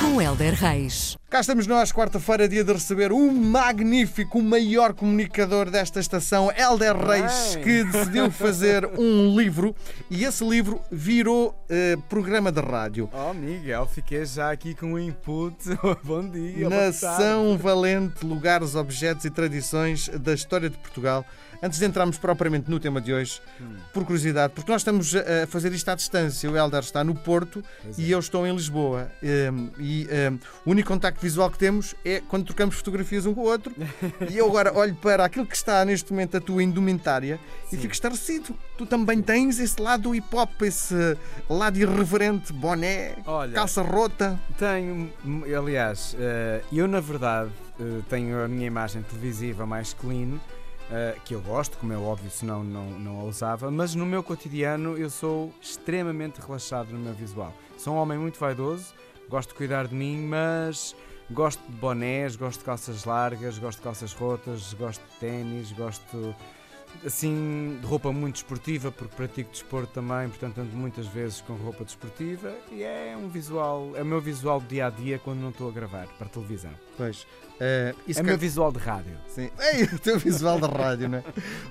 Com Helder Reis. Cá estamos nós, quarta-feira, dia de receber o magnífico, o maior comunicador desta estação, Helder Reis, Bem. que decidiu fazer um livro e esse livro virou eh, programa de rádio. Oh, Miguel, fiquei já aqui com o input. Bom dia. Nação Valente, lugares, objetos e tradições da história de Portugal. Antes de entrarmos propriamente no tema de hoje, Hum. por curiosidade, porque nós estamos a a fazer isto à distância, o Helder está no Porto Pois e é. eu estou em Lisboa. Um, e um, o único contacto visual que temos é quando trocamos fotografias um com o outro. e eu agora olho para aquilo que está neste momento a tua indumentária e Sim. fico estarrecido. Tu também tens esse lado do hip hop, esse lado irreverente, boné, Olha, calça rota. tenho. Aliás, eh, eu na verdade eh, tenho a minha imagem televisiva mais clean. eh, que eu gosto, como é óbvio, senão não, não a usava, mas no meu cotidiano eu sou extremamente relaxado no meu visual. Sou um homem muito vaidoso, gosto de cuidar de mim, mas gosto de bonés, gosto de calças largas, gosto de calças rotas, gosto de ténis, gosto assim de roupa muito desportiva, porque pratico desporto também, portanto ando muitas vezes com roupa desportiva e é um visual, é o meu visual do dia a dia quando não estou a gravar para televisão. Pois. Uh, É o meu visual de rádio. Sim. Ei, o teu visual da rádio, não é?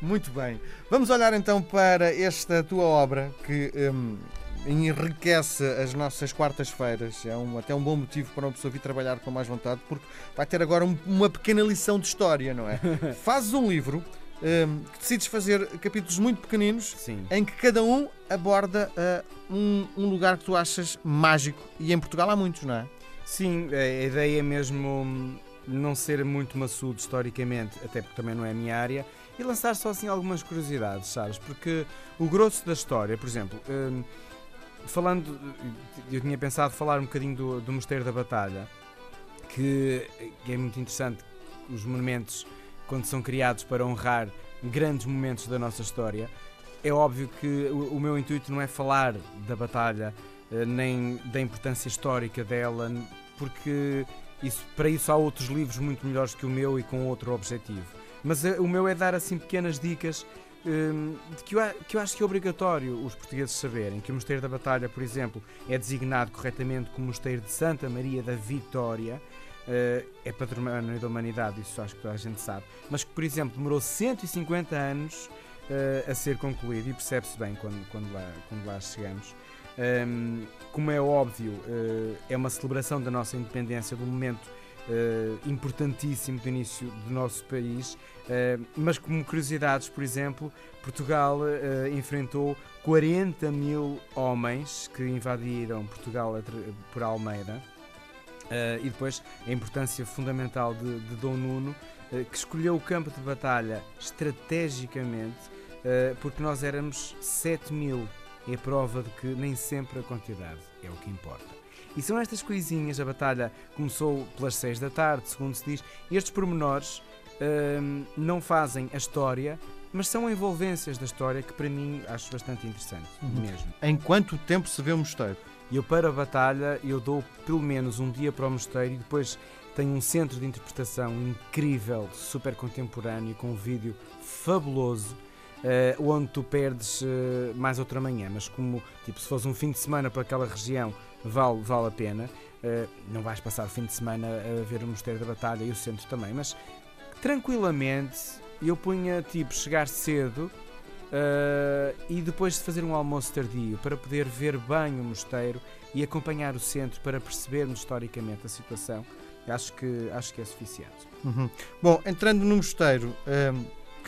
Muito bem. Vamos olhar então para esta tua obra que hum, enriquece as nossas quartas-feiras. É um, até um bom motivo para uma pessoa vir trabalhar com mais vontade, porque vai ter agora um- uma pequena lição de história, não é? Fazes um livro hum, que decides fazer capítulos muito pequeninos Sim. em que cada um aborda ah, um, um lugar que tu achas mágico. E em Portugal há muitos, não é? Sim, a ideia é mesmo hum, não ser muito maçudo historicamente, até porque também não é a minha área, e lançar só assim algumas curiosidades, sabes? Porque o grosso da história, por exemplo, hum, falando, eu tinha pensado falar um bocadinho do, do Mosteiro da Batalha, que, que é muito interessante, os monumentos, quando são criados para honrar grandes momentos da nossa história, é óbvio que o, o meu intuito não é falar da batalha eh, nem da importância histórica dela, porque isso, para isso há outros livros muito melhores que o meu e com outro objetivo. Mas eh, o meu é dar assim pequenas dicas hum, de que, eu, que eu acho que é obrigatório os portugueses saberem que o Mosteiro da Batalha, por exemplo, é designado corretamente como Mosteiro de Santa Maria da Vitória. eh, é património da humanidade, isso acho que toda a gente sabe. Mas que, por exemplo, demorou 150 anos eh, a ser concluído e percebe-se bem quando, quando, lá, quando lá chegamos. Um, como é óbvio, eh, é uma celebração da nossa independência, de um momento eh, importantíssimo do início do nosso país. Eh, mas, como curiosidades, por exemplo, Portugal eh, enfrentou 40 mil homens que invadiram Portugal por Almeida. Eh, e depois a importância fundamental de, de Dom Nuno, eh, que escolheu o campo de batalha estrategicamente, eh, porque nós éramos 7 mil. É prova de que nem sempre a quantidade é o que importa. E são estas coisinhas, a batalha começou pelas 6 da tarde, segundo se diz, e estes pormenores hum, não fazem a história, mas são envolvências da história que para mim acho bastante interessante Uhum. mesmo. Em quanto tempo se vê o mosteiro? Eu para a batalha eu dou pelo menos um dia para o mosteiro e depois tenho um centro de interpretação incrível, super contemporâneo, com um vídeo fabuloso, eh, onde tu perdes eh, mais outra manhã, mas como tipo, se fosse um fim de semana para aquela região, vale, vale a pena. Eh, não vais passar o fim de semana a ver o Mosteiro da Batalha e o centro também, mas tranquilamente eu punha tipo chegar cedo Uh, e depois de fazer um almoço tardio para poder ver bem o mosteiro e acompanhar o centro para percebermos historicamente a situação, acho que, acho que é suficiente. Uhum. Bom, entrando no mosteiro,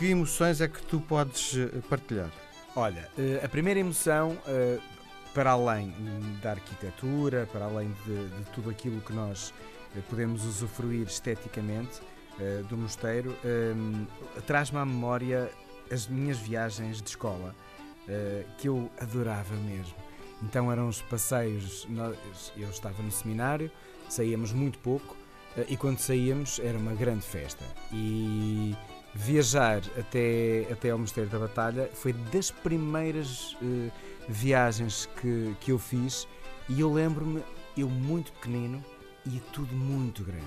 que emoções é que tu podes eh, partilhar? Olha, uh, a primeira emoção, uh, para além da arquitetura, para além de, de tudo aquilo que nós podemos usufruir esteticamente do mosteiro, traz-me à memória as minhas viagens de escola, que eu adorava mesmo. Então eram os passeios, eu estava no seminário, saíamos muito pouco e quando saíamos era uma grande festa. E viajar até, até ao Mosteiro da Batalha foi das primeiras uh, viagens que, que eu fiz e eu lembro-me, eu muito pequenino e tudo muito grande.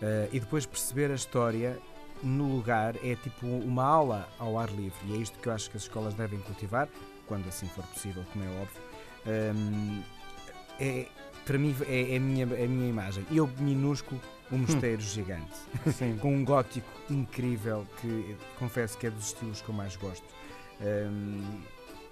Uh, e depois perceber a história no lugar é tipo uma aula ao ar livre e é isto que eu acho que as escolas devem cultivar, quando assim for possível, como é óbvio. Um, é, para mim é, é, a, minha, é a minha imagem. Eu, minúsculo, um mosteiro gigante. Sim. Com um gótico incrível que confesso que é dos estilos que eu mais gosto. Um,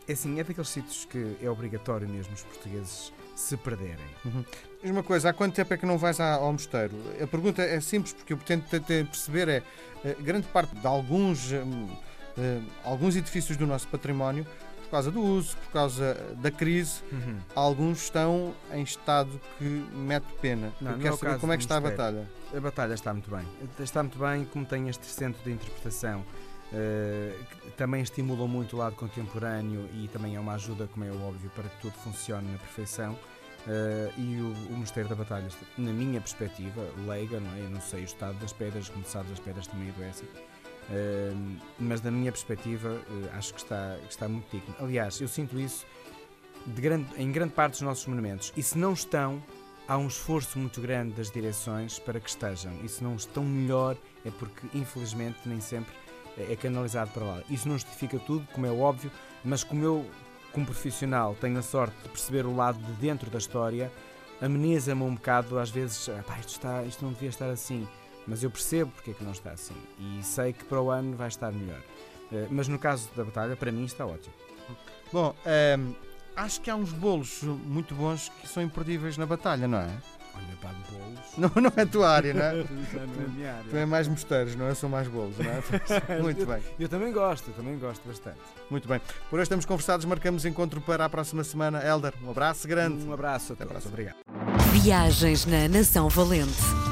é assim, é daqueles sítios que é obrigatório mesmo os portugueses se perderem. Uhum. Uma coisa, há quanto tempo é que não vais ao mosteiro? A pergunta é simples porque eu tento, tento perceber é, eh, grande parte de alguns, hum, eh, alguns edifícios do nosso património por causa do uso, por causa da crise, uhum. alguns estão em estado que mete pena. Não, Eu quero saber como é que está a batalha. A batalha está muito bem. Está muito bem, como tem este centro de interpretação. Uh, também estimula muito o lado contemporâneo e também é uma ajuda, como é óbvio, para que tudo funcione na perfeição. Uh, e o, o Mosteiro da Batalha, na minha perspectiva, leiga, não é? Eu não sei o estado das pedras, como sabes, as pedras também adoecem mas da minha perspectiva uh, acho que está, está muito digno. Aliás, eu sinto isso grande, em grande parte dos nossos monumentos. E se não estão, há um esforço muito grande das direções para que estejam. E se não estão melhor, é porque infelizmente nem sempre é, é canalizado para lá. Isso não justifica tudo, como é óbvio, mas como eu, como profissional, tenho a sorte de perceber o lado de dentro da história, ameniza-me um bocado, às vezes, ah, isto, está, isto não devia estar assim mas eu percebo porque é que não está assim e sei que para o ano vai estar melhor. Uh, mas no caso da batalha, para mim está ótimo. Bom, ehm, acho que há uns bolos muito bons que são imperdíveis na batalha, não é? Olha, pá, bolos. Não, não é a tua área, não é? não é minha área. Tu é mais mosteiros, não é? São mais bolos, não é? Muito bem. Eu, eu também gosto, eu também gosto bastante. Muito bem. Por hoje estamos conversados, marcamos encontro para a próxima semana. Elder, um abraço grande. Um abraço a todos. Obrigado. Viagens na Nação Valente.